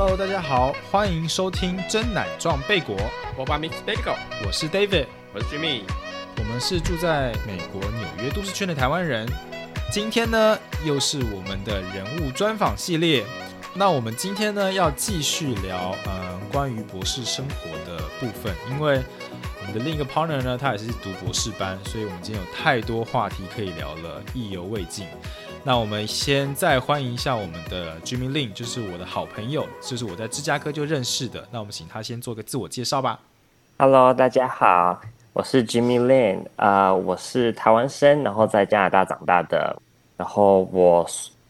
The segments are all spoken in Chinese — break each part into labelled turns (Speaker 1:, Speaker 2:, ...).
Speaker 1: Hello，大家好，欢迎收听真奶撞贝果，
Speaker 2: 我把 Mix Bagel，
Speaker 1: 我是 David，
Speaker 2: 我是 Jimmy，
Speaker 1: 我们是住在美国纽约都市圈的台湾人。今天呢，又是我们的人物专访系列。那我们今天呢，要继续聊，嗯，关于博士生活的部分，因为我们的另一个 partner 呢，他也是读博士班，所以我们今天有太多话题可以聊了，意犹未尽。那我们先再欢迎一下我们的 Jimmy Lin，就是我的好朋友，就是我在芝加哥就认识的。那我们请他先做个自我介绍吧。
Speaker 3: Hello，大家好，我是 Jimmy Lin，啊、我是台湾生，然后在加拿大长大的，然后我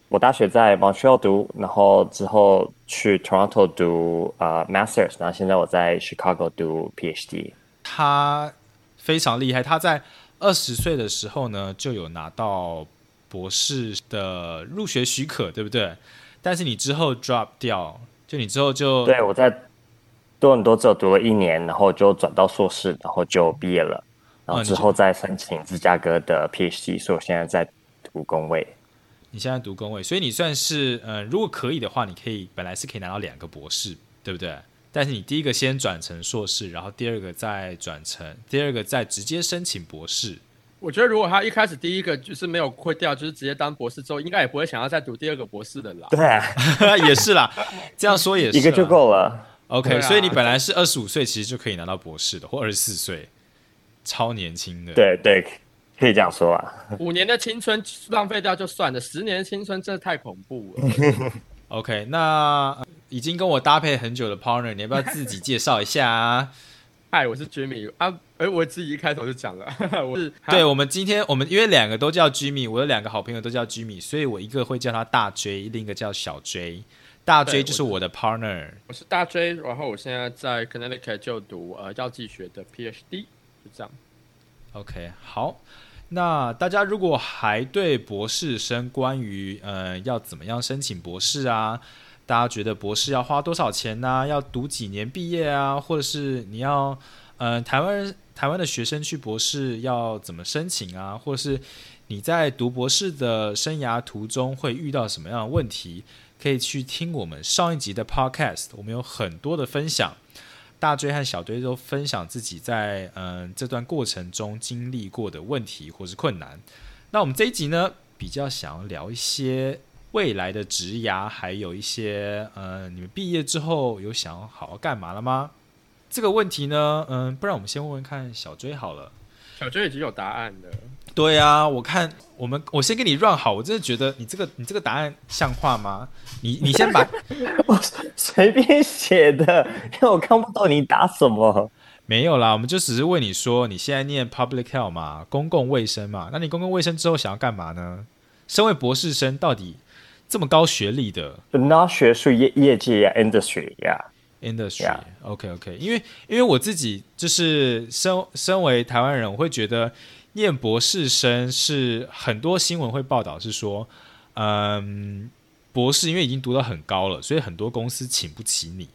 Speaker 3: 我大学在 Montreal 读，然后之后去 Toronto 读呃 Masters，然后现在我在 Chicago 读 PhD。
Speaker 1: 他非常厉害，他在二十岁的时候呢，就有拿到博士的入学许可，对不对？但是你之后 drop 掉，就你之后就
Speaker 3: 对，我在多伦多只有读了一年，然后就转到硕士，然后就毕业了，然后之后再申请芝加哥的 PhD，所以我现在在读工位。
Speaker 1: 你现在读工位，所以你算是呃，如果可以的话，你可以本来是可以拿到两个博士，对不对？但是你第一个先转成硕士，然后第二个再转成，第二个再直接申请博士。
Speaker 2: 我觉得如果他一开始第一个就是没有会掉，就是直接当博士之后，应该也不会想要再读第二个博士的啦。
Speaker 3: 对啊，
Speaker 1: 也是啦，这样说也是
Speaker 3: 一个就
Speaker 1: 啦。
Speaker 3: 够了。
Speaker 1: OK，、
Speaker 2: 啊
Speaker 1: 所以你本来是二十五岁，其实就可以拿到博士的，或二十四岁，超年轻的。，
Speaker 3: 对对，可以这样说啊。
Speaker 2: 五年的青春浪费掉就算了，十年的青春真的太恐怖了。
Speaker 1: OK，那、呃已经跟我搭配很久的 partner，你要不要自己介绍一下啊？
Speaker 2: 嗨，我是 Jimmy 啊，哎，我自己一开头就讲了，我是
Speaker 1: 对，我们今天我们因为两个都叫 Jimmy，我的两个好朋友都叫 Jimmy，所以我一个会叫他大 J，另一个叫小 J。大 J 就是我的 partner。
Speaker 2: 我是大 J，然后我现在在 Connecticut 就读呃药剂学的 PhD，就这样。
Speaker 1: OK，好。那大家如果还对博士生关于呃要怎么样申请博士啊，大家觉得博士要花多少钱呢、要读几年毕业啊，或者是你要呃台湾台湾的学生去博士要怎么申请啊，或者是你在读博士的生涯途中会遇到什么样的问题，可以去听我们上一集的 Podcast，我们有很多的分享。大追和小追都分享自己在嗯、这段过程中经历过的问题或是困难。那我们这一集呢，比较想要聊一些未来的职涯，还有一些呃，你们毕业之后有想好好干嘛了吗？这个问题呢，嗯，不然我们先问问看小追好了。
Speaker 2: 小追已经有答案了，
Speaker 1: 对啊，我看我们我先给你 run 好，我真的觉得你这个你这个答案像话吗？你你先把
Speaker 3: 我随便写的，因为我看不懂你打什么。
Speaker 1: 没有啦，我们就只是问你说，你现在念 public health 嘛，公共卫生嘛，那你公共卫生之后想要干嘛呢？身为博士生，到底这么高学历的
Speaker 3: Not 学术业业界呀，industry 呀、
Speaker 1: industry，OK OK，因为因为我自己就是身身为台湾人，我会觉得念博士生是很多新闻会报道是说，嗯，博士因为已经读到很高了，所以很多公司请不起你，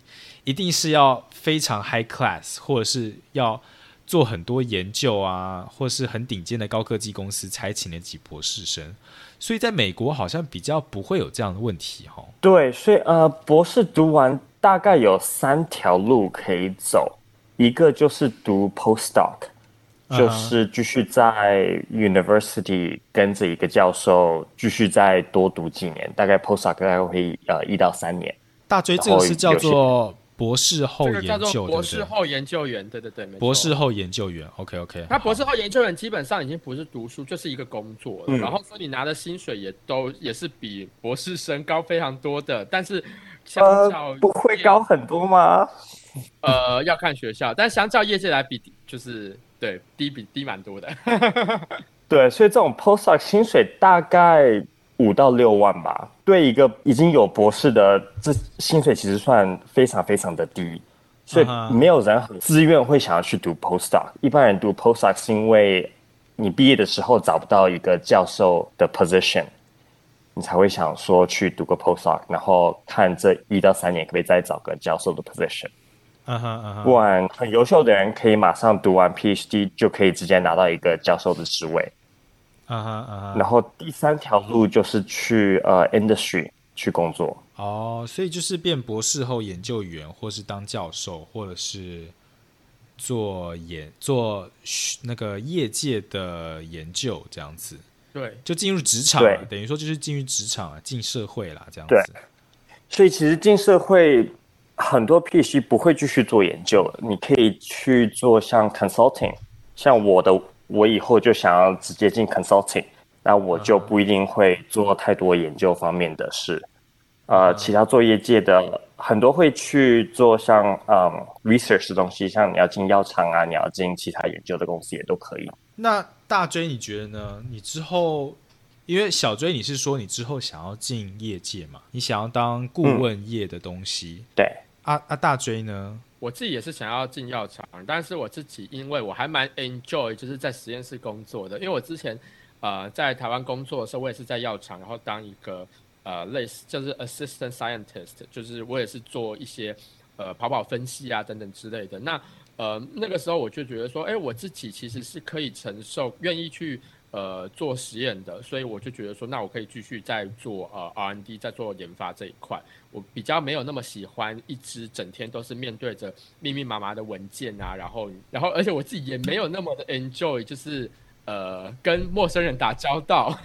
Speaker 1: 一定是要非常 high class，或者是要做很多研究啊，或是很顶尖的高科技公司才请得起博士生。所以在美国好像比较不会有这样的问题哈。
Speaker 3: 对，所以呃，博士读完大概有三条路可以走，一个就是读 postdoc，就是继续在 university 跟着一个教授继续再多读几年，大概 postdoc 大概会呃一到三年。
Speaker 1: 大追这个是叫做博士后
Speaker 2: 这个叫
Speaker 1: 研究，
Speaker 2: 做博？士后研究员，对对对，没错
Speaker 1: 博士后研究员，OK OK。
Speaker 2: 那博士后研究员基本上已经不是读书，就是一个工作了。
Speaker 3: 嗯
Speaker 2: 然后说你拿的薪水也都也是比博士生高非常多的，但是相较
Speaker 3: 呃，不会高很多吗？
Speaker 2: 呃要看学校，但相较业界来比，就是对低比低蛮多的。
Speaker 3: 对，所以这种 postdoc 薪水大概五到六万吧。对一个已经有博士的，这薪水其实算非常非常的低，所以没有人很自愿会想要去读 postdoc。一般人读 postdoc 是因为你毕业的时候找不到一个教授的 position，你才会想说去读个 postdoc，然后看这一到三年可不可以再找个教授的 position。
Speaker 1: 嗯哼嗯哼，
Speaker 3: 不然很优秀的人可以马上读完 PhD 就可以直接拿到一个教授的职位。
Speaker 1: 嗯哼嗯哼，
Speaker 3: 然后第三条路就是去呃 industry，去工作。
Speaker 1: 哦，所以就是变博士后研究员，或是当教授，或者是做研做那个业界的研究这样子，
Speaker 2: 对，
Speaker 1: 就进入职场了，等于说就是进入职场了，进社会啦，这样
Speaker 3: 对。
Speaker 1: 子。
Speaker 3: 所以其实进社会，很多 PhD 不会继续做研究了，你可以去做像 consulting，像我的，我以后就想要直接进 consulting，那我就不一定会做太多研究方面的事。呃，其他做业界的很多会去做像嗯 research 的东西，像你要进药厂啊，你要进其他研究的公司也都可以。
Speaker 1: 那大追你觉得呢？你之后，因为小追你是说你之后想要进业界嘛，你想要当顾问业的东西。
Speaker 3: 对，
Speaker 1: 啊啊，大追呢？
Speaker 2: 我自己也是想要进药厂，但是我自己因为我还蛮 enjoy 就是在实验室工作的，因为我之前呃在台湾工作的时候，我也是在药厂，然后当一个呃类似就是 assistant scientist，就是我也是做一些呃跑跑分析啊等等之类的。那呃那个时候我就觉得说，哎，我自己其实是可以承受，愿意去呃做实验的，所以我就觉得说，那我可以继续在做呃 R&D，在做研发这一块。我比较没有那么喜欢一直整天都是面对着密密麻麻的文件啊，然后然后而且我自己也没有那么的 enjoy，就是呃跟陌生人打交道，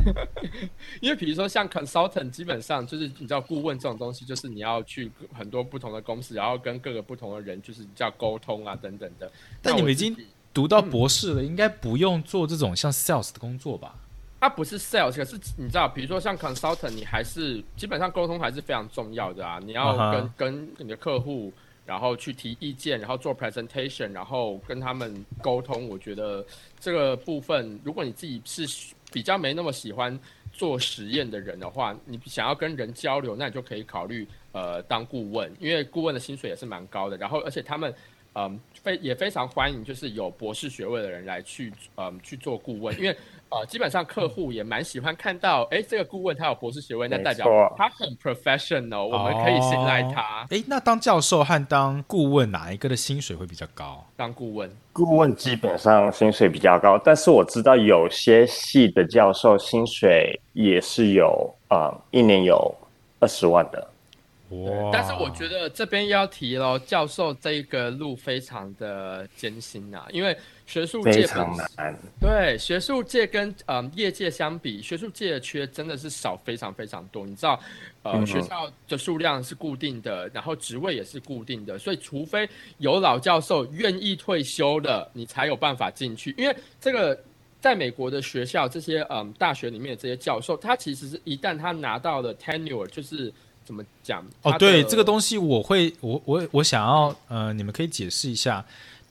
Speaker 2: 因为比如说像 consultant，基本上就是你知道顾问这种东西，就是你要去很多不同的公司，然后跟各个不同的人就是叫沟通啊等等的。
Speaker 1: 但你们已经读到博士了，应该不用做这种像 sales 的工作吧？
Speaker 2: 它不是 sales，可是你知道，比如说像 consultant，你还是基本上沟通还是非常重要的啊。你要跟、跟你的客户，然后去提意见，然后做 presentation，然后跟他们沟通。我觉得这个部分，如果你自己是比较没那么喜欢做实验的人的话，你想要跟人交流，那你就可以考虑呃当顾问，因为顾问的薪水也是蛮高的。然后而且他们嗯非也非常欢迎，就是有博士学位的人来去嗯去做顾问，因为呃基本上客户也蛮喜欢看到，哎这个顾问他有博士学位，那代表他很 professional，我们可以信赖他
Speaker 1: 哎、那当教授和当顾问哪一个的薪水会比较高？
Speaker 2: 当顾问。
Speaker 3: 顾问基本上薪水比较高，但是我知道有些系的教授薪水也是有呃一年有二十万的。
Speaker 1: 哇！
Speaker 2: 但是我觉得这边要提咯，教授这一个路非常的艰辛啊，因为学术界
Speaker 3: 非
Speaker 2: 本
Speaker 3: 常难，
Speaker 2: 对学术界跟嗯业界相比，学术界的缺真的是少非常非常多。你知道，呃，
Speaker 3: 嗯
Speaker 2: 学校的数量是固定的，然后职位也是固定的，所以除非有老教授愿意退休的，你才有办法进去。因为这个在美国的学校，这些嗯大学里面的这些教授，他其实是一旦他拿到了 tenure，就是怎么讲？
Speaker 1: 哦，对，这个东西我会，我我我想要，呃，你们可以解释一下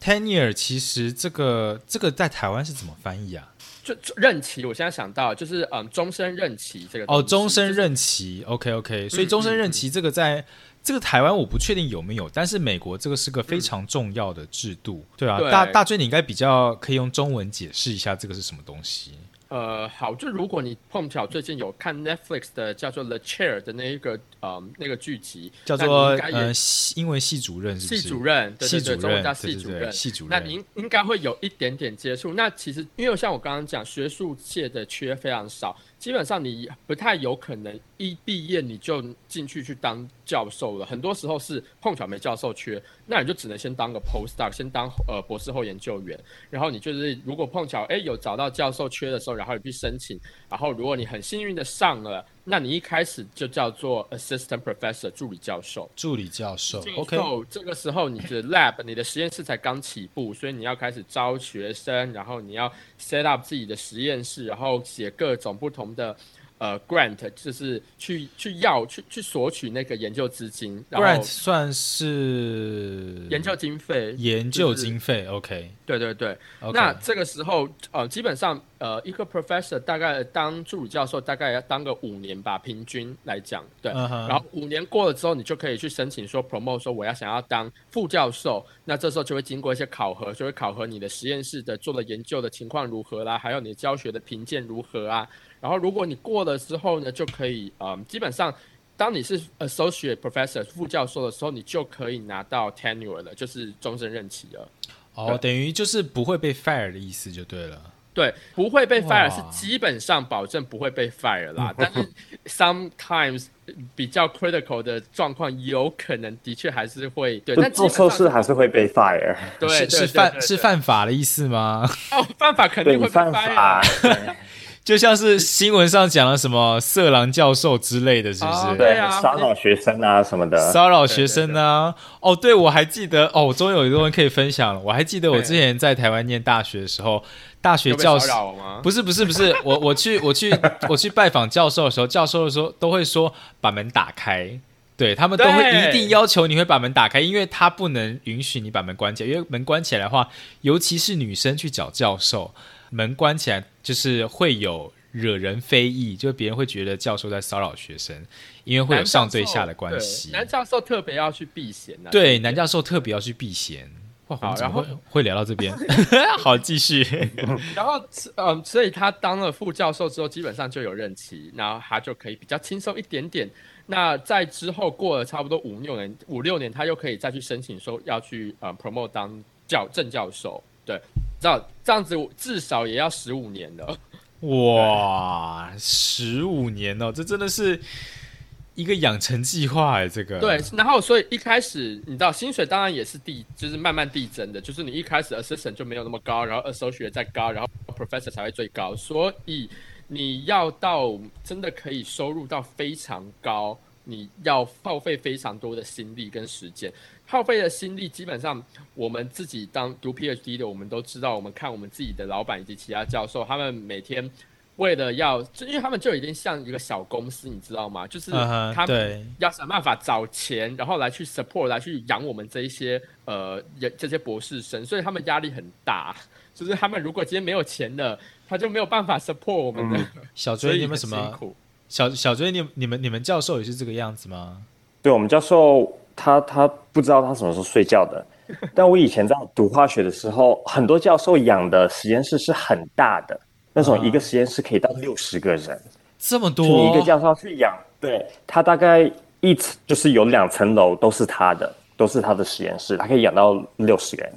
Speaker 1: ，tenure 其实这个这个在台湾是怎么翻译啊？
Speaker 2: 就就任期，我现在想到就是嗯终身任期这个
Speaker 1: 哦，终身
Speaker 2: 就是
Speaker 1: 任期，OK OK，所以
Speaker 2: 嗯
Speaker 1: 终身
Speaker 2: 嗯
Speaker 1: 任期这个在、这个台湾我不确定有没有，但是美国这个是个非常重要的制度，对啊，
Speaker 2: 对
Speaker 1: 大大追你应该比较可以用中文解释一下这个是什么东西。
Speaker 2: 呃，好，就如果你碰巧最近有看 Netflix 的叫做《The Chair》的那一个呃那个剧集，
Speaker 1: 叫做呃系英文系主任是不是？
Speaker 2: 系主任，对
Speaker 1: 系主
Speaker 2: 对对，中文，叫系主任。
Speaker 1: 系主任。
Speaker 2: 那您应该会有一点点接触。那其实因为像我刚刚讲，学术界的缺非常少，基本上你不太有可能一毕业你就进去去当教授了。很多时候是碰巧没教授缺，那你就只能先当个 postdoc，先当呃博士后研究员。然后你就是如果碰巧哎有找到教授缺的时候，然后你去申请，然后如果你很幸运的上了，那你一开始就叫做 assistant professor 助理教授。
Speaker 1: 助理教授，OK，
Speaker 2: 这个时候你的 lab 你的实验室才刚起步，所以你要开始招学生，然后你要 set up 自己的实验室，然后写各种不同的呃 grant，就是去去要去去索取那个研究资金，然后
Speaker 1: grant 算是
Speaker 2: 研究经费，
Speaker 1: 研究
Speaker 2: 就是
Speaker 1: 经费，OK
Speaker 2: 对对对。那这个时候，呃，基本上，呃，一个 professor 大概当助理教授大概要当个五年吧，平均来讲，对。然后五年过了之后，你就可以去申请说 promote，说我要想要当副教授。那这时候就会经过一些考核，就会考核你的实验室的做的研究的情况如何啦，还有你的教学的评鉴如何啊。然后如果你过了之后呢，就可以，嗯，基本上。当你是 associate professor 副教授的时候，你就可以拿到 tenure 了，就是终身任期了。
Speaker 1: 哦，等于就是不会被 fire 的意思就对了。
Speaker 2: 对，不会被 fire 是基本上保证不会被 fire 啦，但是 sometimes 比较 critical 的状况，有可能的确还是会对，但基
Speaker 3: 做错事还是会被 fire。
Speaker 2: 对
Speaker 1: 是是犯是犯法的意思吗？
Speaker 2: 哦，犯法肯定会被 fire
Speaker 1: 就像是新闻上讲了什么色狼教授之类的，是不
Speaker 2: 哦
Speaker 1: 是？
Speaker 3: 对
Speaker 2: 啊
Speaker 3: 骚扰学生啊什么的。
Speaker 1: 骚扰学生呢、哦，对，我还记得哦，我终于有一个东西可以分享了。我还记得我之前在台湾念大学的时候，大学教授
Speaker 2: 吗？
Speaker 1: 不是不是不是，我我去我去 我去拜访教授的时候，教授的时候都会说把门打开。对他们都会一定要求你会把门打开，因为他不能允许你把门关起来，因为门关起来的话，尤其是女生去找教授，门关起来就是会有惹人非议，就别人会觉得教授在骚扰学生，因为会有上对下的关系。
Speaker 2: 男教授特别要去避嫌啊。
Speaker 1: 对，男教授特别要去避嫌。
Speaker 2: 好
Speaker 1: 会会聊到这边？好，继续。
Speaker 2: 然后，嗯，所以他当了副教授之后，基本上就有任期，然后他就可以比较轻松一点点。那在之后过了差不多五六年，五六年，他又可以再去申请说要去呃 promote 当教正教授。对，知道这样子至少也要十五年了。
Speaker 1: 哇，十五年哦，这真的是一个养成计划哎，这个
Speaker 2: 对，然后所以一开始你知道薪水当然也是递，就是慢慢递增的，就是你一开始 assistant 就没有那么高，然后 associate 再高，然后 professor 才会最高，所以你要到真的可以收入到非常高，你要耗费非常多的心力跟时间。耗费的心力，基本上我们自己当读 PhD 的，我们都知道，我们看我们自己的老板以及其他教授，他们每天为了要，就因为他们就已经像一个小公司，你知道吗？就是他们要想办法找钱，然后来去 support，来去养我们这一些呃人这些博士生，所以他们压力很大。就是他们如果今天没有钱了，他就没有办法 support 我们的，
Speaker 1: 小追，你有没有什么
Speaker 2: 辛苦？
Speaker 1: 小小追？你你们你们教授也是这个样子吗？
Speaker 3: 对我们教授，他他不知道他什么时候睡觉的。但我以前在读化学的时候，很多教授养的实验室是很大的，那种一个实验室可以到六十个人，
Speaker 1: 这么
Speaker 3: 多你一个，教授去养，对他大概一层就是有两层楼都是他的，都是他的实验室，他可以养到六十个人。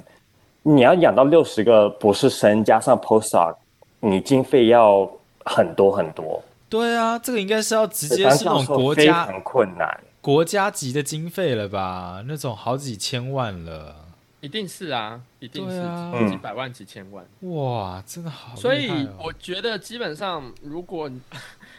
Speaker 3: 你要养到六十个博士生加上 postdoc，你经费要很多很多，
Speaker 1: 对啊，这个应该是要直接
Speaker 3: 当
Speaker 1: 是那种国家
Speaker 3: 常困难。
Speaker 1: 国家级的经费了吧？那种好几千万了，
Speaker 2: 一定是啊，一定是几百万、几千万。
Speaker 1: 哇，真的好
Speaker 2: 所以我觉得基本上，如果你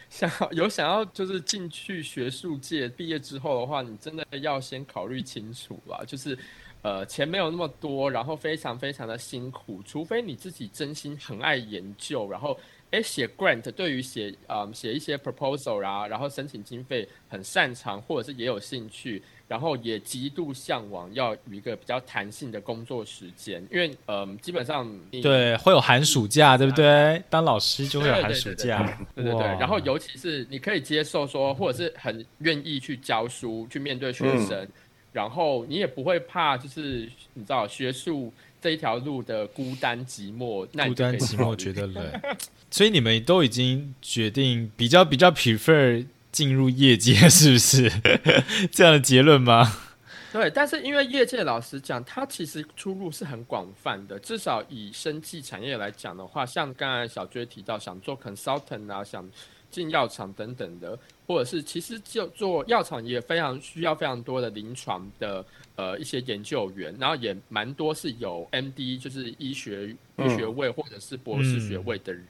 Speaker 2: 想要有想要就是进去学术界毕业之后的话，你真的要先考虑清楚吧。就是呃，钱没有那么多，然后非常非常的辛苦，除非你自己真心很爱研究，然后诶写 grant 对于写嗯写一些 proposal 啊，然后申请经费很擅长，或者是也有兴趣。然后也极度向往要有一个比较弹性的工作时间，因为嗯，基本上你
Speaker 1: 对会有寒暑假，对不对？当老师就会有寒
Speaker 2: 对对对
Speaker 1: 暑假，
Speaker 2: 对对对，然后尤其是你可以接受说，或者是很愿意去教书，去面对学生，然后你也不会怕，就是你知道学术这一条路的孤单寂寞，那
Speaker 1: 孤单寂寞觉得冷，所以你们都已经决定比较比较 prefer 进入业界，是不是 这样的结论吗？
Speaker 2: 对，但是因为业界老实讲，它其实出路是很广泛的。至少以生技产业来讲的话，像刚才小追提到想做 consultant 啊，想进药厂等等的，或者是其实就做药厂也非常需要非常多的临床的呃一些研究员，然后也蛮多是有 MD 就是医学医学位或者是博士学位的人，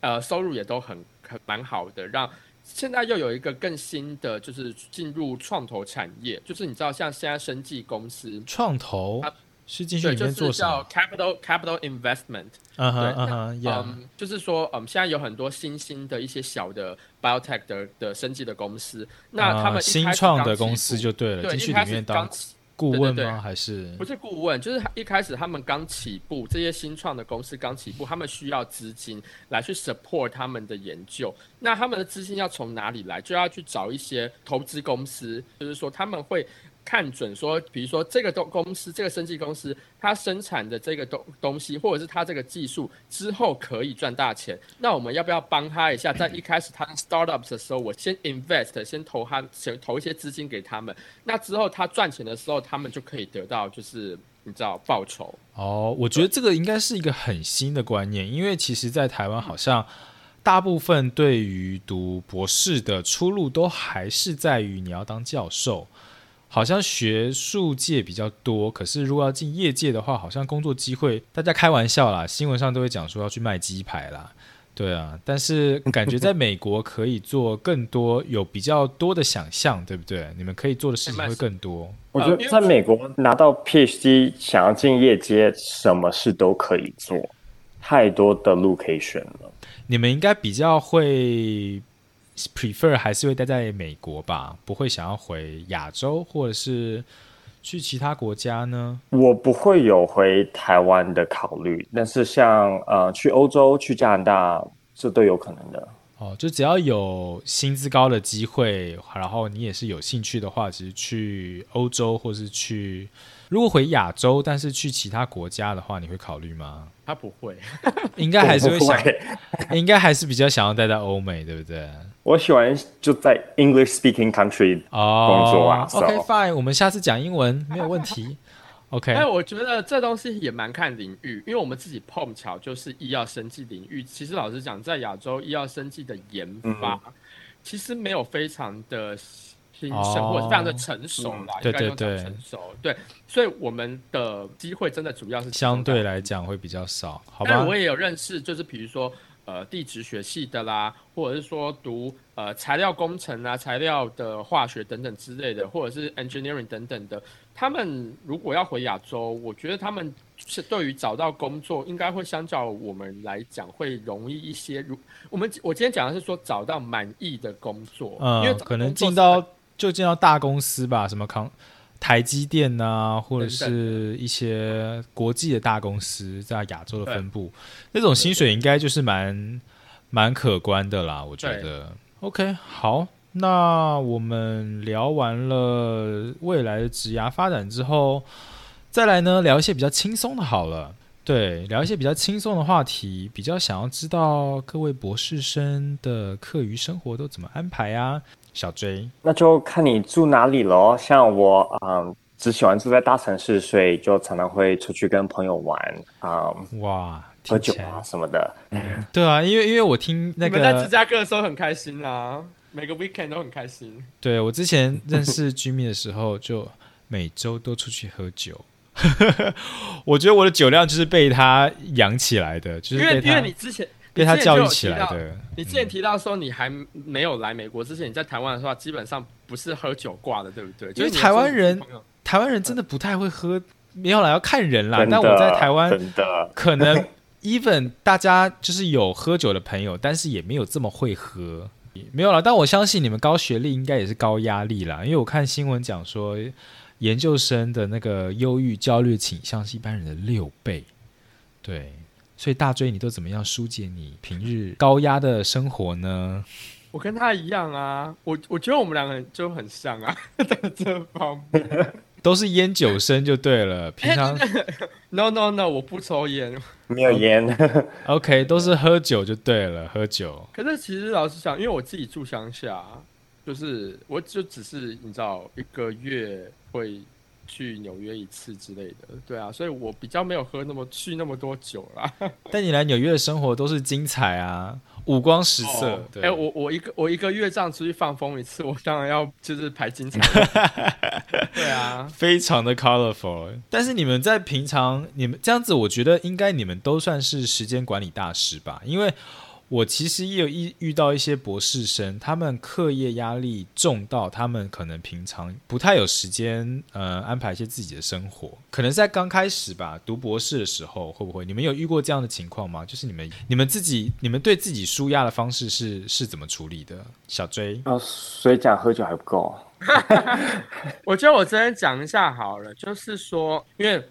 Speaker 2: 呃，收入也都很很蛮好的，让。现在又有一个更新的，就是进入创投产业，就是你知道，像现在生技公司，
Speaker 1: 创投
Speaker 2: 啊
Speaker 1: 是进去
Speaker 2: 对，
Speaker 1: 里面做什
Speaker 2: 就是叫？capital capital investment，
Speaker 1: 嗯哼
Speaker 2: 对
Speaker 1: 嗯哼，
Speaker 2: 嗯，就是说，嗯，现在有很多新兴的一些小的 biotech 的的生技的公司，那他们
Speaker 1: 新创的公司就对了，
Speaker 2: 对，
Speaker 1: 进去里面当顾问吗？还是
Speaker 2: 不是顾问，就是一开始他们刚起步，这些新创的公司刚起步，他们需要资金来去 support 他们的研究。那他们的资金要从哪里来？就要去找一些投资公司，就是说他们会看准说，比如说这个东公司，这个生技公司，它生产的这个东东西，或者是它这个技术之后可以赚大钱，那我们要不要帮他一下？在一开始他 startups 的时候，我先 invest，先投他，先投一些资金给他们。那之后他赚钱的时候，他们就可以得到就是你知道报酬。
Speaker 1: 哦，我觉得这个应该是一个很新的观念，因为其实，在台湾好像大部分对于读博士的出路都还是在于你要当教授，好像学术界比较多。可是如果要进业界的话，好像工作机会，大家开玩笑啦，新闻上都会讲说要去卖鸡排啦。对啊，但是感觉在美国可以做更多，有比较多的想象，对不对？你们可以做的事情会更多。
Speaker 3: 我觉得在美国拿到 PhD，想要进业界，什么事都可以做，太多的路可以选了。
Speaker 1: 你们应该比较会 prefer 还是会待在美国吧？不会想要回亚洲，或者是？去其他国家呢？
Speaker 3: 我不会有回台湾的考虑，但是像呃去欧洲、去加拿大，这都有可能的。
Speaker 1: 哦，就只要有薪资高的机会，然后你也是有兴趣的话，其实去欧洲或是去，如果回亚洲，但是去其他国家的话，你会考虑吗？
Speaker 2: 他不会，
Speaker 1: 应该还是会想，应该还是比较想要待在欧美，对不对？
Speaker 3: 我喜欢就在 English speaking country 工作啊。
Speaker 1: OK fine，我们下次讲英文没有问题。OK。
Speaker 2: 哎，我觉得这东西也蛮看领域，因为我们自己碰巧就是医药生技领域。其实老实讲，在亚洲医药生技的研发，其实没有非常的兴盛或者非常的成熟啦。
Speaker 1: 对对对，
Speaker 2: 成熟。对，所以我们的机会真的主要是
Speaker 1: 相对来讲会比较少，好吧？
Speaker 2: 我也有认识，就是比如说。呃，地质学系的啦，或者是说读呃材料工程啊、材料的化学等等之类的，或者是 engineering 等等的，他们如果要回亚洲，我觉得他们是对于找到工作，应该会相较我们来讲会容易一些。如我们我今天讲的是说找到满意的工作，
Speaker 1: 嗯，因为可能进到就进到大公司吧，什么康。台积电呐，或者是一些国际的大公司在亚洲的分部，那种薪水应该就是蛮蛮可观的啦。我觉得，OK，好，那我们聊完了未来的职涯发展之后，再来呢聊一些比较轻松的。好了，对，聊一些比较轻松的话题，比较想要知道各位博士生的课余生活都怎么安排啊？小 J，
Speaker 3: 那就看你住哪里喽。像我，嗯，只喜欢住在大城市，所以就常常会出去跟朋友玩，啊，
Speaker 1: 哇，
Speaker 3: 喝酒啊什么的。
Speaker 1: 对啊，因为因为我听那个
Speaker 2: 你们在芝加哥的时候很开心啊，每个 weekend 都很开心。
Speaker 1: 对我之前认识 Jimmy 的时候，就每周都出去喝酒。我觉得我的酒量就是被他养起来的，就是因
Speaker 2: 为因为你之前。
Speaker 1: 被他教育起来的。
Speaker 2: 你之前提到说，你还没有来美国之前，你在台湾的话，基本上不是喝酒挂的，对不对？
Speaker 1: 因为台湾人，台湾人真的不太会喝，没有啦，要看人啦。但我在台湾，可能 even 大家就是有喝酒的朋友，但是也没有这么会喝，没有了。但我相信你们高学历应该也是高压力啦，因为我看新闻讲说，研究生的那个忧郁、焦虑倾向是一般人的六倍，对。所以大追，你都怎么样疏解你平日高压的生活呢？
Speaker 2: 我跟他一样啊，我我觉得我们两个人就很像啊，在这方面
Speaker 1: 都是烟酒生就对了。平常
Speaker 2: no no no，我不抽烟，
Speaker 3: 没有烟。
Speaker 1: OK，都是喝酒就对了，喝酒。
Speaker 2: 可是其实老实讲，因为我自己住乡下，就是我就只是你知道一个月会。去纽约一次之类的，对啊，所以我比较没有喝那么去那么多酒啦。
Speaker 1: 但你来纽约的生活都是精彩啊，五光十色。
Speaker 2: 哎，我我一个我一个月这样出去放风一次，我当然要就是排精彩。对啊，
Speaker 1: 非常的 colorful。但是你们在平常你们这样子，我觉得应该你们都算是时间管理大师吧，因为。我其实也有遇遇到一些博士生，他们课业压力重到他们可能平常不太有时间，呃，安排一些自己的生活。可能在刚开始吧，读博士的时候，会不会你们有遇过这样的情况吗？就是你们你们自己你们对自己舒压的方式是是怎么处理的？小追
Speaker 3: 啊，所以讲喝酒还不够。
Speaker 2: 我觉得我这边讲一下好了，就是说，因为。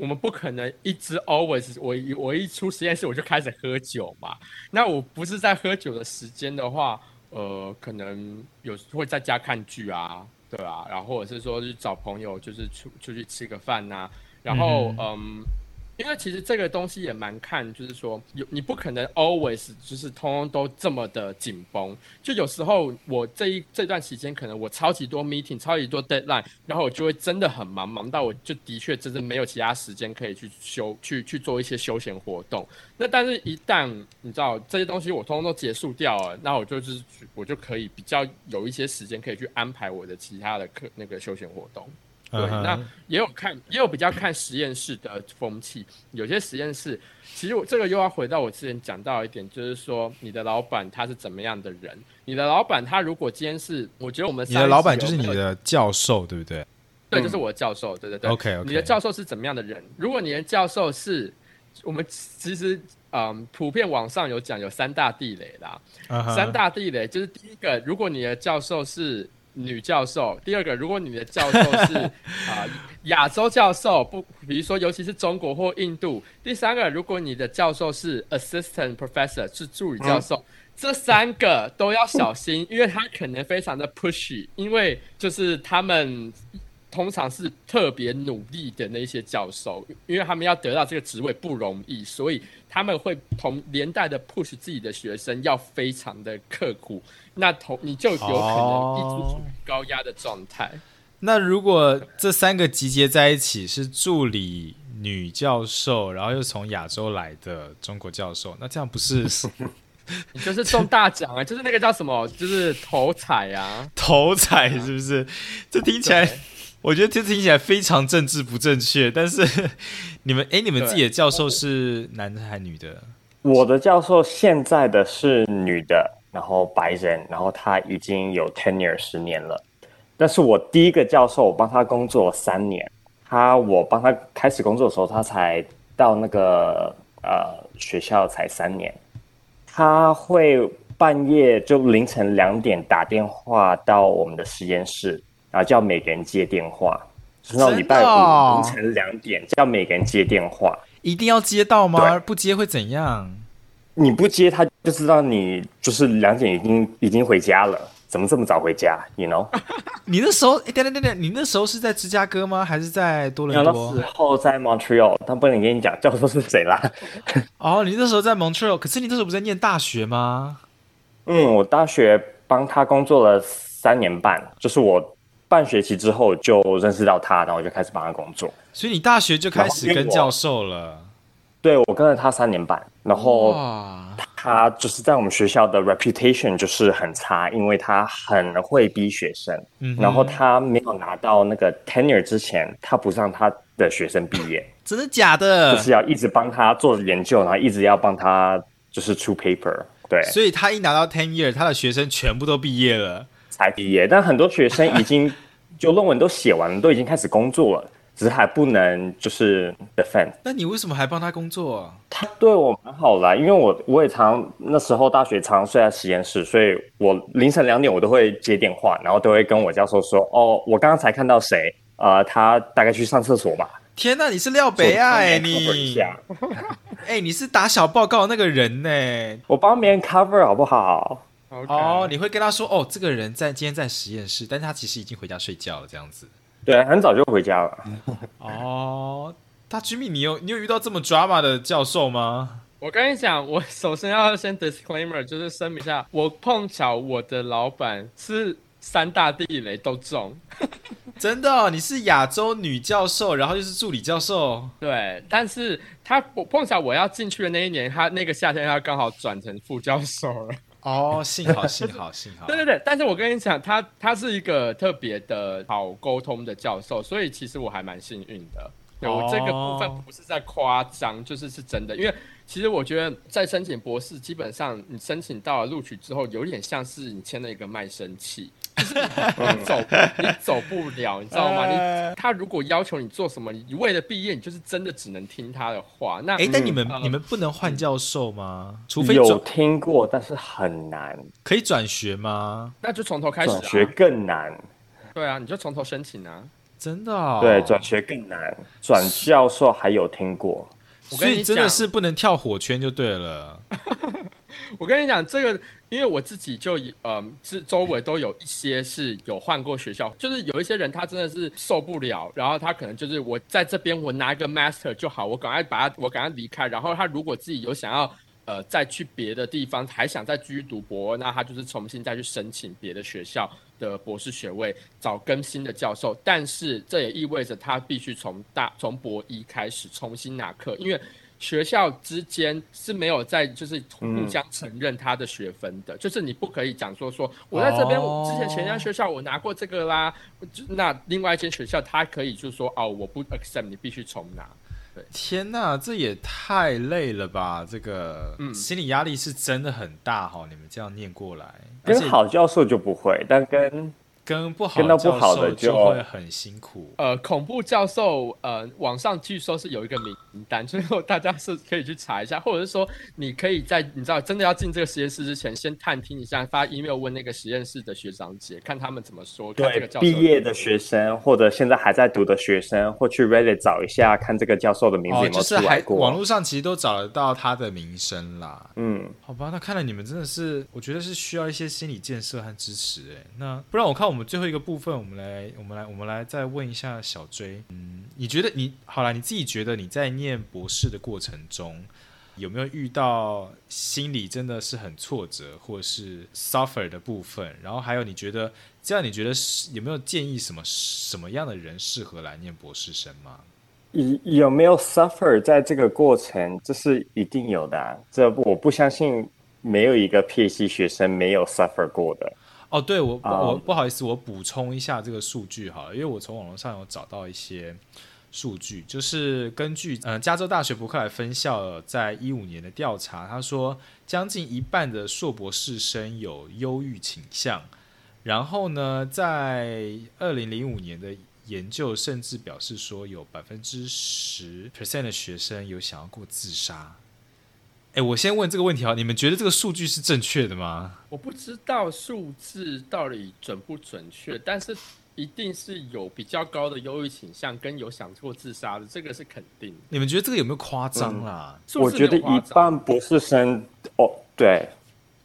Speaker 2: 我们不可能一直 always 我一我一出实验室我就开始喝酒嘛。那我不是在喝酒的时间的话，呃，可能有会在家看剧啊，对吧？然后或者是说去找朋友，就是出出去吃个饭呐。然后嗯，因为其实这个东西也蛮看，就是说有你不可能 always 就是通通都这么的紧绷，就有时候我这一这段时间可能我超级多 meeting，超级多 deadline，然后我就会真的很忙，忙到我就的确真的没有其他时间可以去休去去做一些休闲活动。那但是，一旦你知道这些东西我通通都结束掉了，那我就是我就可以比较有一些时间可以去安排我的其他的课那个休闲活动。对，那也有看，也有比较看实验室的风气。有些实验室，其实我这个又要回到我之前讲到一点，就是说你的老板他是怎么样的人？你的老板他如果今天是，我觉得我们
Speaker 1: 你的老板就是你的教授，对不对？
Speaker 2: 对，就是我的教授，对对对。
Speaker 1: OK OK。
Speaker 2: 你的教授是怎么样的人？如果你的教授是，我们其实嗯，普遍网上有讲有三大地雷啦。三大地雷就是第一个，如果你的教授是。女教授，第二个，如果你的教授是 啊亚洲教授，不，比如说尤其是中国或印度。第三个，如果你的教授是 assistant professor，是助理教授，这三个都要小心，因为他可能非常的 pushy，因为就是他们。通常是特别努力的那些教授，因为他们要得到这个职位不容易，所以他们会同连带的 push 自己的学生要非常的刻苦，那同你就有可能一直处于高压的状态。
Speaker 1: 那如果这三个集结在一起是助理女教授，然后又从亚洲来的中国教授，那这样不是
Speaker 2: 你就是中大奖啊？就是那个叫什么？就是头彩啊？
Speaker 1: 头彩是不是？这听起来。我觉得这听起来非常政治不正确，但是 你们哎，你们自己的教授是男的还是女的？
Speaker 3: 我的教授现在的是女的，然后白人，然后他已经有 tenure 十年了。但是我第一个教授，我帮他工作三年。他我帮他开始工作的时候，他才到那个呃学校才三年。他会半夜就凌晨两点打电话到我们的实验室。然后叫每个人接电话，直到礼拜五凌晨两点，叫每个人接电话，
Speaker 1: 一定要接到吗？不接会怎样？
Speaker 3: 你不接，他就知道你就是两点已经已经回家了。怎么这么早回家？You know？
Speaker 1: 你那时候，等等等等，你那时候是在芝加哥吗？还是在多伦多？
Speaker 3: 那时候在 Montreal，但不能跟你讲教授是谁啦。
Speaker 1: 哦，你那时候在 Montreal，可是你那时候不在念大学吗？
Speaker 3: 嗯，我大学帮他工作了三年半，就是我。半学期之后就认识到他，然后就开始帮他工作。
Speaker 1: 所以你大学就开始跟教授了？
Speaker 3: 对，我跟了他三年半，然后他就是在我们学校的 reputation 就是很差，因为他很会逼学生。嗯，然后他没有拿到那个 tenure 之前，他不让他的学生毕业。
Speaker 1: 真的假的？
Speaker 3: 就是要一直帮他做研究，然后一直要帮他就是出 paper。对，
Speaker 1: 所以他一拿到 tenure，他的学生全部都毕业了。
Speaker 3: 才毕业，但很多学生已经 就论文都写完了，都已经开始工作了，只是还不能就是 defend。
Speaker 1: 那你为什么还帮他工作？
Speaker 3: 他对我蛮好啦，因为我我也常那时候大学常睡在实验室，所以我凌晨两点我都会接电话，然后都会跟我教授说：“哦，我刚刚才看到谁，呃，他大概去上厕所吧。”
Speaker 1: 天哪，你是廖北啊？哎，你 哎，你是打小报告那个人呢？
Speaker 3: 我帮别人 cover 好不好？
Speaker 1: 哦，你会跟他说哦，这个人在今天在实验室，但是他其实已经回家睡觉了，这样子。
Speaker 3: 对，很早就回家了。
Speaker 1: 哦，大 Jimmy，你有你有遇到这么 drama 的教授吗？
Speaker 2: 我跟你讲，我首先要先 disclaimer，就是声明一下，我碰巧我的老板是三大地雷都中。
Speaker 1: 真的，你是亚洲女教授，然后又是助理教授。
Speaker 2: 对，但是他我碰巧我要进去的那一年，他那个夏天他刚好转成副教授了。
Speaker 1: 哦，幸好 幸好幸好，
Speaker 2: 对对对，但是我跟你讲，他他是一个特别的好沟通的教授，所以其实我还蛮幸运的。我这个部分不是在夸张，就是是真的，因为其实我觉得在申请博士，基本上你申请到了录取之后，有点像是你签了一个卖身契。你走，你走不了，你知道吗？你他如果要求你做什么，你为了毕业，你就是真的只能听他的话。那
Speaker 1: 哎，但你们你们不能换教授吗？除非
Speaker 3: 有听过，但是很难。
Speaker 1: 可以转学吗？
Speaker 2: 那就从头开始。
Speaker 3: 转学更难。
Speaker 2: 对啊，你就从头申请啊。
Speaker 1: 真的？
Speaker 3: 对，转学更难。转教授还有听过，
Speaker 1: 所以真的是不能跳火圈就对了。
Speaker 2: 我跟你讲，这个因为我自己就呃，是周围都有一些是有换过学校，就是有一些人他真的是受不了，然后他可能就是我在这边我拿一个 master 就好，我赶快把他我赶快离开，然后他如果自己有想要。呃，再去别的地方，还想再继续读博，那他就是重新再去申请别的学校的博士学位，找更新的教授。但是这也意味着他必须从大从博一开始重新拿课，因为学校之间是没有在就是互相承认他的学分的，就是你不可以讲说说我在这边之前前家学校我拿过这个啦，那另外一间学校他可以就说哦我不 accept，你必须重拿。
Speaker 1: 天呐，这也太累了吧！这个心理压力是真的很大哈。你们这样念过来，
Speaker 3: 跟好教授就不会，但跟。
Speaker 1: 跟不好教授就会很辛苦。
Speaker 2: 呃，恐怖教授，呃，网上据说是有一个名单，最后大家是可以去查一下，或者是说，你可以在你知道真的要进这个实验室之前，先探听一下，发 email 问那个实验室的学长姐，看他们怎么说。
Speaker 3: 对，毕业的学生或者现在还在读的学生，或去 Reddit 找一下，看这个教授的名字有没有出来过。
Speaker 1: 网络上其实都找得到他的名声啦。
Speaker 3: 嗯，
Speaker 1: 好吧，那看来你们真的是，我觉得是需要一些心理建设和支持。哎，那不然我看我们们最后一个部分，我们来，我们来，我们来再问一下小追。嗯，你觉得你好了？你自己觉得你在念博士的过程中，有没有遇到心理真的是很挫折，或是 suffer 的部分？然后还有，你觉得这样，你觉得是有没有建议什么什么样的人适合来念博士生吗？
Speaker 3: 有有没有 suffer 在这个过程？这是一定有的。这我不相信没有一个 PhD 学生没有 suffer 过的。
Speaker 1: 哦，对我我不好意思，我补充一下这个数据好了，因为我从网络上有找到一些数据，就是根据呃加州大学伯克莱分校在一五年的调查，他说将近一半的硕博士生有忧郁倾向，然后呢，在二零零五年的研究甚至表示说有百分之十 percent 的学生有想要过自杀。哎，我先问这个问题啊，你们觉得这个数据是正确的吗？
Speaker 2: 我不知道数字到底准不准确，但是一定是有比较高的忧郁倾向，跟有想过自杀的，这个是肯定。
Speaker 1: 你们觉得这个有没有夸张啦？
Speaker 3: 我觉得一半博士生哦，对，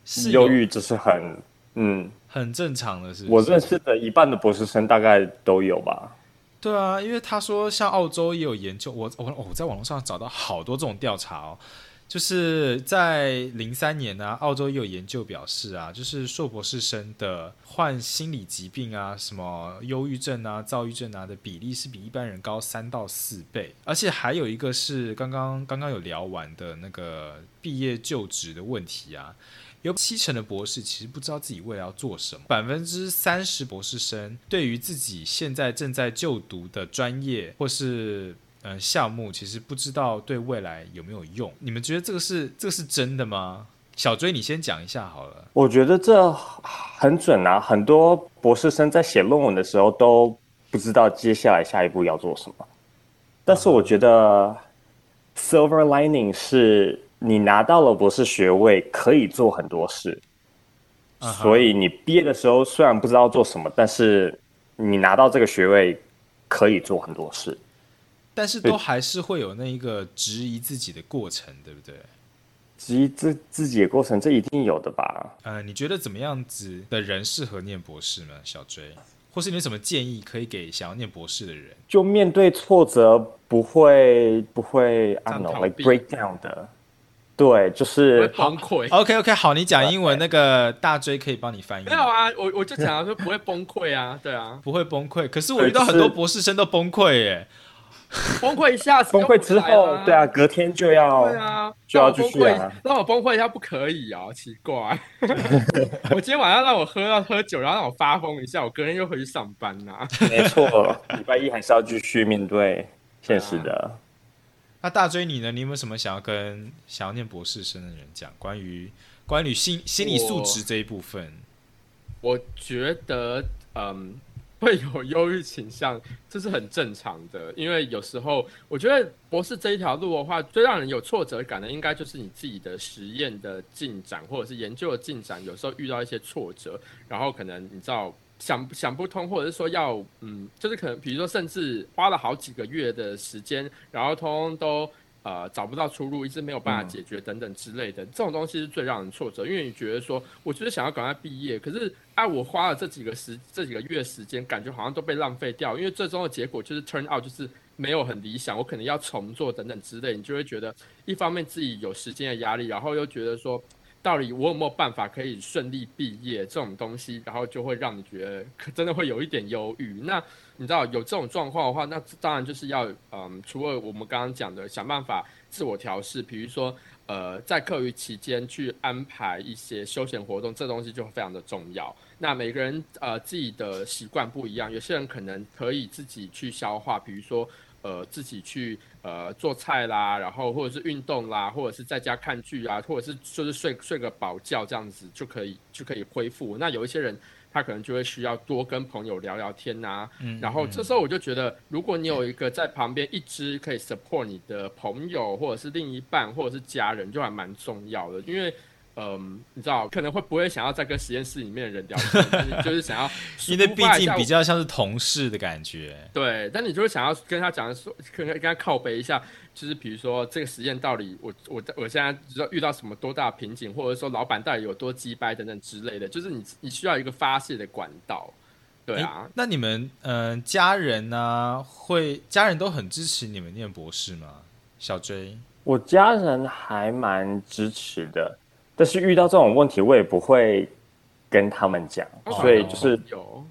Speaker 3: 是忧郁，这是很嗯
Speaker 1: 很正常的。是
Speaker 3: 我认识的一半的博士生大概都有吧？
Speaker 1: 对啊，因为他说像澳洲也有研究，我我我在网络上找到好多这种调查哦。就是在零三年呢，澳洲也有研究表示啊，就是硕博士生的患心理疾病啊，什么忧郁症啊、躁郁症啊的比例是比一般人高三到四倍，而且还有一个是刚刚刚刚有聊完的那个毕业就职的问题啊，有七成的博士其实不知道自己未来要做什么，百分之三十博士生对于自己现在正在就读的专业或是。嗯，项目其实不知道对未来有没有用，你们觉得这个是这个是真的吗？小追，你先讲一下好了。
Speaker 3: 我觉得这很准啊，很多博士生在写论文的时候都不知道接下来下一步要做什么。但是我觉得 silver lining 是你拿到了博士学位，可以做很多事。所以你毕业的时候虽然不知道做什么，但是你拿到这个学位可以做很多事。
Speaker 1: 但是都还是会有那一个质疑自己的过程，对不对？
Speaker 3: 质疑自自己的过程，这一定有的吧？
Speaker 1: 呃，你觉得怎么样子的人适合念博士呢？小追，或是你有什么建议可以给想要念博士的人？
Speaker 3: 就面对挫折不会不会 I don't know like break down 的，对，就是
Speaker 2: 崩溃。
Speaker 1: OK OK，好，你讲英文，那个大追可以帮你翻译。
Speaker 2: 没有啊，我我就讲说不会崩溃啊，对啊，
Speaker 1: 不会崩溃。可是我遇到很多博士生都崩溃耶。
Speaker 2: 崩溃一下，
Speaker 3: 崩溃之后，对啊，隔天就要，
Speaker 2: 对啊，
Speaker 3: 就要继续
Speaker 2: 啊。让我崩溃一下不可以啊，奇怪。我今天晚上让我喝要喝酒，然后让我发疯一下，我隔天又回去上班呐。
Speaker 3: 没错，礼拜一还是要继续面对现实的。
Speaker 1: 那大追你呢？你有没有什么想要跟想要念博士生的人讲？关于关于心心理素质这一部分，
Speaker 2: 我觉得，嗯。会有忧郁倾向，这是很正常的。因为有时候，我觉得博士这一条路的话，最让人有挫折感的，应该就是你自己的实验的进展，或者是研究的进展。有时候遇到一些挫折，然后可能你知道想想不通，或者是说要嗯，就是可能比如说，甚至花了好几个月的时间，然后通通都呃找不到出路，一直没有办法解决等等之类的，这种东西是最让人挫折。因为你觉得说，我就是想要赶快毕业，可是啊，我花了这几个时这几个月时间，感觉好像都被浪费掉，因为最终的结果就是 turn out 就是没有很理想，我可能要重做等等之类，你就会觉得一方面自己有时间的压力，然后又觉得说。到底我有没有办法可以顺利毕业？这种东西，然后就会让你觉得 可真的会有一点忧郁。那你知道有这种状况的话，那当然就是要嗯，除了我们刚刚讲的想办法自我调试，比如说呃，在课余期间去安排一些休闲活动，这东西就非常的重要。那每个人呃自己的习惯不一样，有些人可能可以自己去消化，比如说。呃，自己去呃做菜啦，然后或者是运动啦，或者是在家看剧啊，或者是就是睡睡个饱觉这样子就可以就可以恢复。那有一些人他可能就会需要多跟朋友聊聊天呐，然后这时候我就觉得，如果你有一个在旁边一直可以 support 你的朋友，或者是另一半，或者是家人，就还蛮重要的，因为。嗯，你知道可能会不会想要再跟实验室里面的人聊天，就是想要，
Speaker 1: 因为毕竟比较像是同事的感觉。
Speaker 2: 对，但你就是想要跟他讲说，跟跟他靠背一下，就是比如说这个实验到底我我我现在知道遇到什么多大瓶颈，或者说老板到底有多鸡掰等等之类的，就是你你需要一个发泄的管道。对啊，
Speaker 1: 那你们嗯家人呢，会家人都很支持你们念博士吗？小 J，
Speaker 3: 我家人还蛮支持的。但是遇到这种问题，我也不会跟他们讲，所以就是
Speaker 2: 有，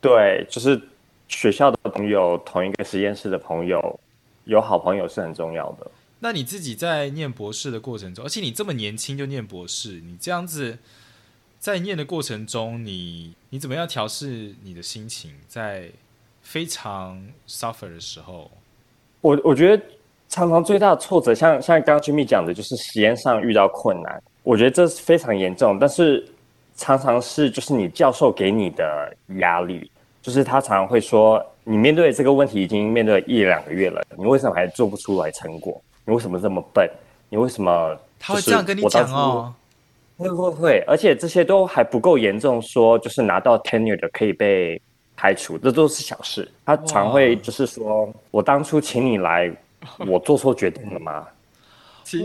Speaker 3: 对，就是学校的朋友，同一个实验室的朋友，有好朋友是很重要的。
Speaker 1: 那你自己在念博士的过程中，而且你这么年轻就念博士，你这样子在念的过程中，你你怎么样调试你的心情？在非常 suffer 的时候，
Speaker 3: 我我觉得常常最大的挫折，像像刚刚 Jimmy 讲的，就是实验上遇到困难。我觉得这是非常严重，但是常常是就是你教授给你的压力，就是他常常会说，你面对这个问题已经面对一两个月了，你为什么还做不出来成果？你为什么这么笨？你为什么？
Speaker 1: 他会这样跟你讲哦，
Speaker 3: 会会会，而且这些都还不够严重，说就是拿到 tenure 的可以被排除，这都是小事。他常会就是说我当初请你来，我做错决定了吗？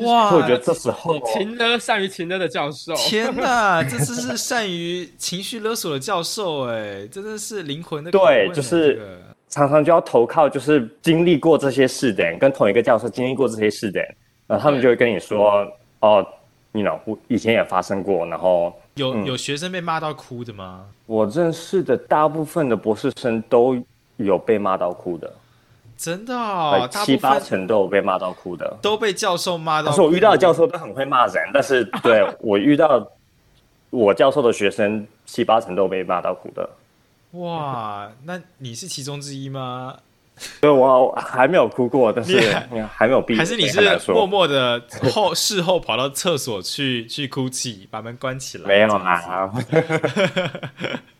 Speaker 3: 哇！我觉得这时候
Speaker 2: 情勒善于情勒的教授，
Speaker 1: 天哪，这次是 善于情绪勒索的教授哎，真的是灵魂的
Speaker 3: 对，就是常常就要投靠，就是经历过这些事的人，跟同一个教授经历过这些事的人，然后他们就会跟你说哦，你呢，以前也发生过，然后
Speaker 1: 有有学生被骂到哭的吗？
Speaker 3: 我认识的大部分的博士生都有被骂到哭的。
Speaker 1: 真的哦，
Speaker 3: 七八成都有被骂到哭的，
Speaker 1: 都被教授骂到。
Speaker 3: 可是我遇到的教授都很会骂人，但是 对我遇到我教授的学生，七八成都被骂到哭的。
Speaker 1: 哇，那你是其中之一吗？
Speaker 3: 对，我还没有哭过，但是还没有毕，
Speaker 1: 还是你是默默的后事后跑到厕所去去哭泣，把门关起来？
Speaker 3: 没有啊。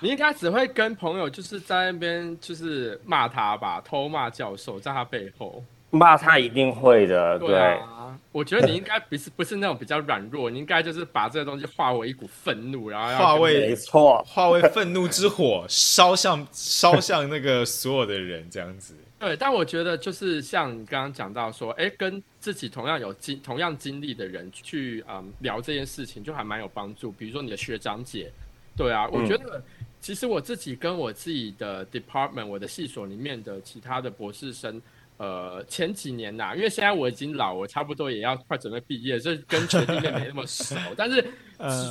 Speaker 2: 你应该只会跟朋友就是在那边就是骂他吧，偷骂教授在他背后
Speaker 3: 骂他一定会的。对
Speaker 2: 啊，我觉得你应该不是不是那种比较软弱，你应该就是把这个东西化为一股愤怒，然后
Speaker 1: 化为
Speaker 3: 没错，
Speaker 1: 化为愤怒之火，烧向 烧向那个所有的人这样子。
Speaker 2: 对，但我觉得就是像你刚刚讲到说，哎，跟自己同样有经同样经历的人去嗯聊这件事情，就还蛮有帮助。比如说你的学长姐，对啊，我觉得。其实我自己跟我自己的 department，我的系所里面的其他的博士生，呃，前几年呐，因为现在我已经老，我差不多也要快准备毕业，所以跟学弟妹没那么熟。但是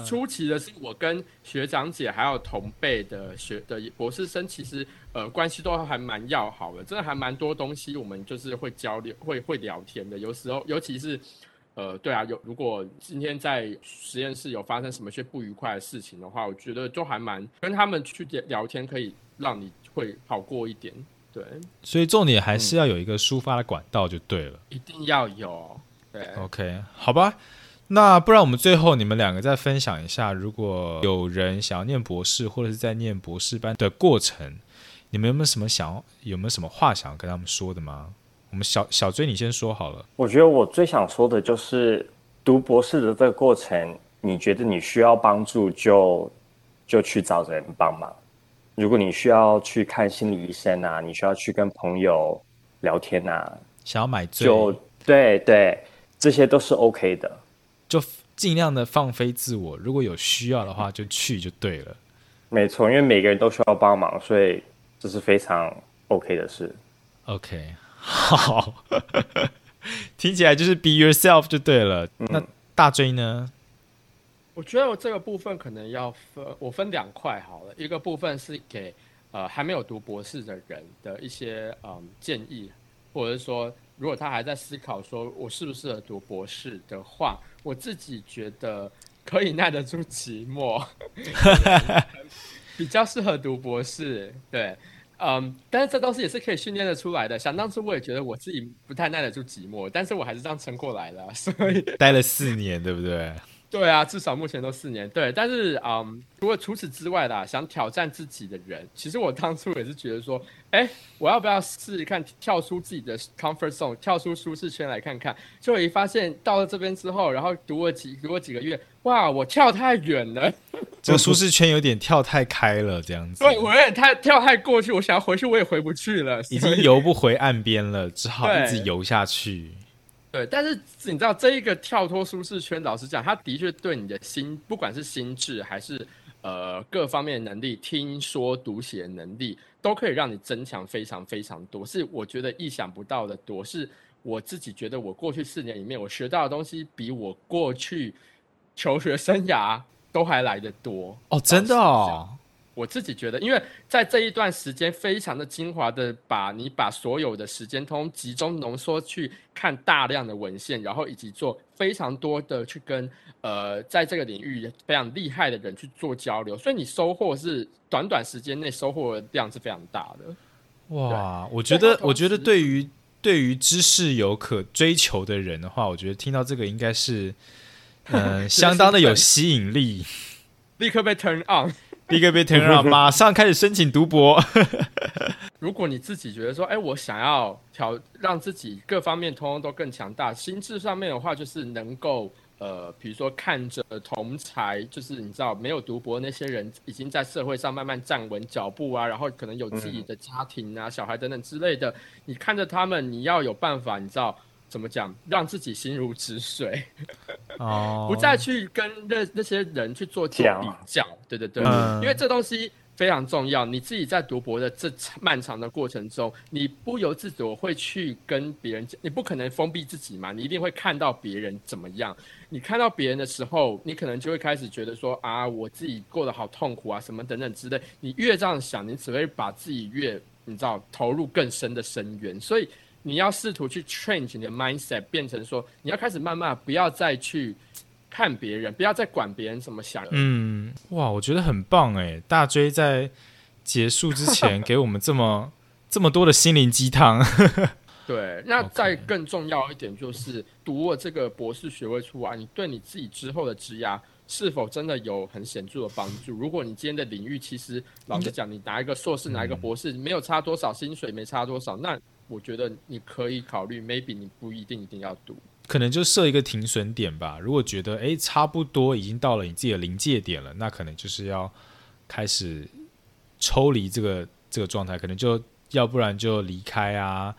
Speaker 2: 初期的是我跟学长姐还有同辈的学的博士生，其实呃关系都还蛮要好的，真的还蛮多东西我们就是会交流、会会聊天的。有时候，尤其是。呃，对啊，有如果今天在实验室有发生什么些不愉快的事情的话，我觉得就还蛮跟他们去聊天，可以让你会好过一点。对，
Speaker 1: 所以重点还是要有一个抒发的管道就对了，
Speaker 2: 一定要有。对
Speaker 1: ，OK，好吧，那不然我们最后你们两个再分享一下，如果有人想要念博士或者是在念博士班的过程，你们有没有什么想有没有什么话想要跟他们说的吗？我们小小追，你先说好了。
Speaker 3: 我觉得我最想说的就是读博士的这个过程，你觉得你需要帮助，就就去找人帮忙。如果你需要去看心理医生啊，你需要去跟朋友聊天啊，
Speaker 1: 想要买醉
Speaker 3: 就对对，这些都是 OK 的。
Speaker 1: 就尽量的放飞自我，如果有需要的话就去就对了。
Speaker 3: 没错，因为每个人都需要帮忙，所以这是非常 OK 的事。
Speaker 1: OK，好，听起来就是 be yourself 就对了。那大追呢？
Speaker 2: 我觉得我这个部分可能要分，我分两块好了。一个部分是给呃还没有读博士的人的一些嗯建议，或者是说，如果他还在思考说我适不适合读博士的话，我自己觉得可以耐得住寂寞，比较适合读博士。对，嗯，但是这东西也是可以训练的出来的。想当初我也觉得我自己不太耐得住寂寞，但是我还是这样撑过来了，所以
Speaker 1: 待了四年，对不对？
Speaker 2: 对啊，至少目前都四年。对，但是嗯，除了除此之外啦，想挑战自己的人，其实我当初也是觉得说，哎，我要不要试试看跳出自己的 comfort zone，跳出舒适圈来看看？就一发现到了这边之后，然后读了几读了几个月，哇，我跳太远了，
Speaker 1: 这个舒适圈有点跳太开了，这样子。
Speaker 2: 对我有点太跳太过去，我想要回去我也回不去了，
Speaker 1: 已经游不回岸边了，只好一直游下去。
Speaker 2: 对，但是你知道这一个跳脱舒适圈，老实讲，它的确对你的心，不管是心智还是呃各方面的能力，听说读写能力，都可以让你增强非常非常多，是我觉得意想不到的多。是我自己觉得我过去四年里面，我学到的东西比我过去求学生涯都还来得多。
Speaker 1: 哦，真的哦。
Speaker 2: 我自己觉得，因为在这一段时间，非常的精华的把你把所有的时间通集中浓缩去看大量的文献，然后以及做非常多的去跟呃在这个领域非常厉害的人去做交流，所以你收获是短短时间内收获的量是非常大的。
Speaker 1: 哇，我觉得我觉得对于对于知识有可追求的人的话，我觉得听到这个应该是嗯、呃、相当的有吸引力，
Speaker 2: 立刻被 turn on。
Speaker 1: 立刻被 turn on，马上开始申请读博。
Speaker 2: 如果你自己觉得说，哎，我想要调让自己各方面通通都更强大，心智上面的话，就是能够呃，比如说看着同才，就是你知道没有读博那些人已经在社会上慢慢站稳脚步啊，然后可能有自己的家庭啊、小孩等等之类的，你看着他们，你要有办法，你知道。怎么讲？让自己心如止水，
Speaker 1: 哦，
Speaker 2: 不再去跟那那些人去做比较，对对对，
Speaker 1: 嗯、
Speaker 2: 因为这东西非常重要。你自己在读博的这漫长的过程中，你不由自主会去跟别人，你不可能封闭自己嘛，你一定会看到别人怎么样。你看到别人的时候，你可能就会开始觉得说啊，我自己过得好痛苦啊，什么等等之类。你越这样想，你只会把自己越你知道投入更深的深渊，所以。你要试图去 change 你的 mindset，变成说你要开始慢慢不要再去看别人，不要再管别人怎么想。
Speaker 1: 嗯，哇，我觉得很棒哎！大追在结束之前给我们这么 这么多的心灵鸡汤。
Speaker 2: 对，那再更重要一点就是读了这个博士学位出来，你对你自己之后的职涯是否真的有很显著的帮助？如果你今天的领域其实老实讲，你拿一个硕士，拿一个博士，没有差多少，薪水没差多少，那我觉得你可以考虑，maybe 你不一定一定要读，
Speaker 1: 可能就设一个停损点吧。如果觉得诶差不多已经到了你自己的临界点了，那可能就是要开始抽离这个这个状态，可能就要不然就离开啊，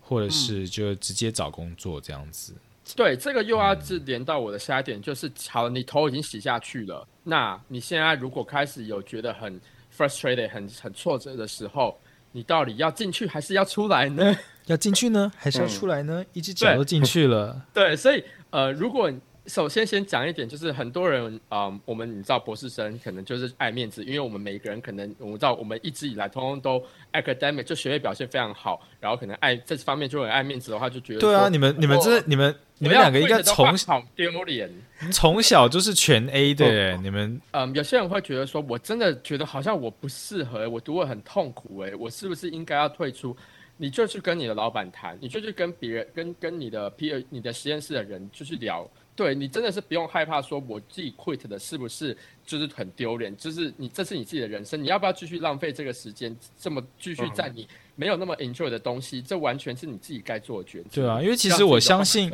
Speaker 1: 或者是就直接找工作这样子。
Speaker 2: 对，这个又要是连到我的下一点，就是好，你头已经洗下去了，那你现在如果开始有觉得很 frustrated、很很挫折的时候。你到底要进去还是要出来呢？
Speaker 1: 要进去呢，还是要出来呢？一只脚都进去了。
Speaker 2: 对，所以呃，如果首先先讲一点，就是很多人啊、呃，我们你知道博士生可能就是爱面子，因为我们每个人可能我们知道我们一直以来通通都 academic 就学业表现非常好，然后可能爱在这方面就很爱面子的话，就觉得
Speaker 1: 对啊，你们你们这你们你们两个应该从
Speaker 2: 小丢脸，
Speaker 1: 从小就是全 A 的，你们
Speaker 2: 嗯，有些人会觉得说，我真的觉得好像我不适合，我读的很痛苦，哎，我是不是应该要退出？你就去跟你的老板谈，你就去跟别人跟跟你的 peer、你的实验室的人就去聊。对你真的是不用害怕，说我自己 quit 的是不是就是很丢脸？就是你这是你自己的人生，你要不要继续浪费这个时间，这么继续在你没有那么 enjoy 的东西？这完全是你自己该做的决定。
Speaker 1: 对啊，因为其实我相信，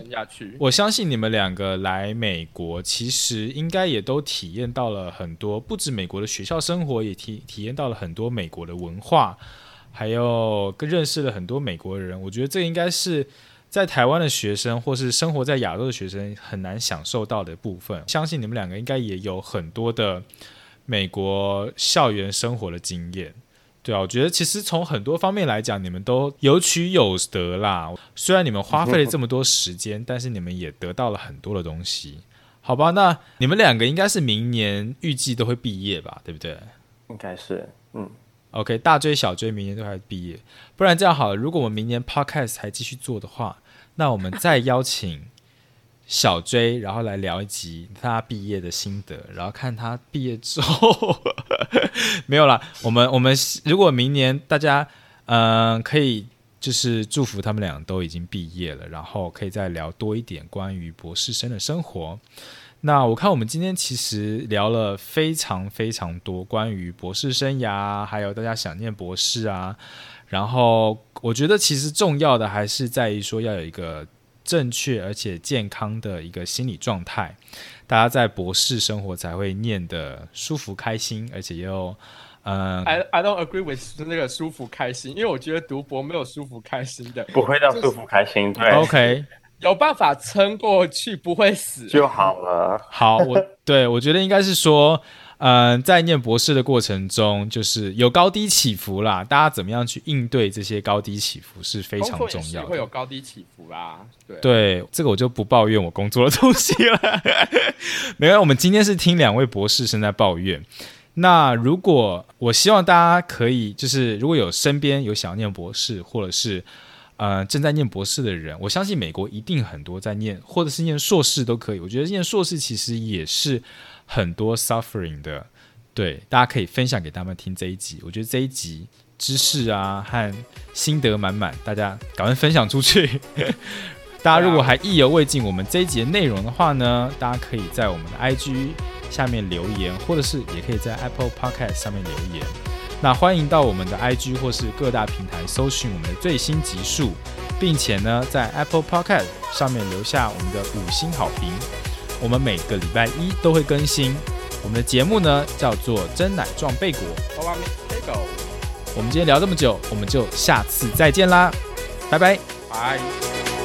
Speaker 1: 我相信你们两个来美国，其实应该也都体验到了很多，不止美国的学校生活，也体体验到了很多美国的文化，还有跟认识了很多美国人。我觉得这应该是。在台湾的学生或是生活在亚洲的学生很难享受到的部分。相信你们两个应该也有很多的美国校园生活的经验。对啊，我觉得其实从很多方面来讲，你们都有取有得啦。虽然你们花费了这么多时间，但是你们也得到了很多的东西。好吧，那你们两个应该是明年预计都会毕业吧？对不对？
Speaker 3: 应该是，嗯。
Speaker 1: OK，大追小追，明年都还毕业。不然这样好了，如果我们明年 Podcast 还继续做的话，那我们再邀请小追，然后来聊一集他毕业的心得，然后看他毕业之后 没有啦。我们我们如果明年大家嗯可以就是祝福他们俩都已经毕业了，然后可以再聊多一点关于博士生的生活。那我看我们今天其实聊了非常非常多关于博士生涯，还有大家想念博士啊。然后我觉得其实重要的还是在于说要有一个正确而且健康的一个心理状态，大家在博士生活才会念的舒服开心，而且又嗯
Speaker 2: ，I I don't agree with 那个舒服开心，因为我觉得读博没有舒服开心的，
Speaker 3: 不会到舒服开心，对
Speaker 1: ，OK，
Speaker 2: 有办法撑过去不会死
Speaker 3: 就好了。
Speaker 1: 好，我对我觉得应该是说。嗯，在念博士的过程中，就是有高低起伏啦。大家怎么样去应对这些高低起伏是非常重要的。
Speaker 2: 会有高低起伏啦，对。
Speaker 1: 对，这个我就不抱怨我工作的东西了。没有，我们今天是听两位博士生在抱怨。那如果我希望大家可以，就是如果有身边有想要念博士，或者是呃正在念博士的人，我相信美国一定很多在念，或者是念硕士都可以。我觉得念硕士其实也是。很多 suffering 的，对，大家可以分享给他们听这一集。我觉得这一集知识啊和心得满满，大家赶快分享出去。大家如果还意犹未尽我们这一集的内容的话呢，大家可以在我们的 IG 下面留言，或者是也可以在 Apple Podcast 上面留言。那欢迎到我们的 IG 或是各大平台搜寻我们的最新集数，并且呢在 Apple Podcast 上面留下我们的五星好评。我们每个礼拜一都会更新我们的节目呢，叫做“真奶撞贝果”。我们今天聊这么久，我们就下次再见啦，拜拜，
Speaker 2: 拜。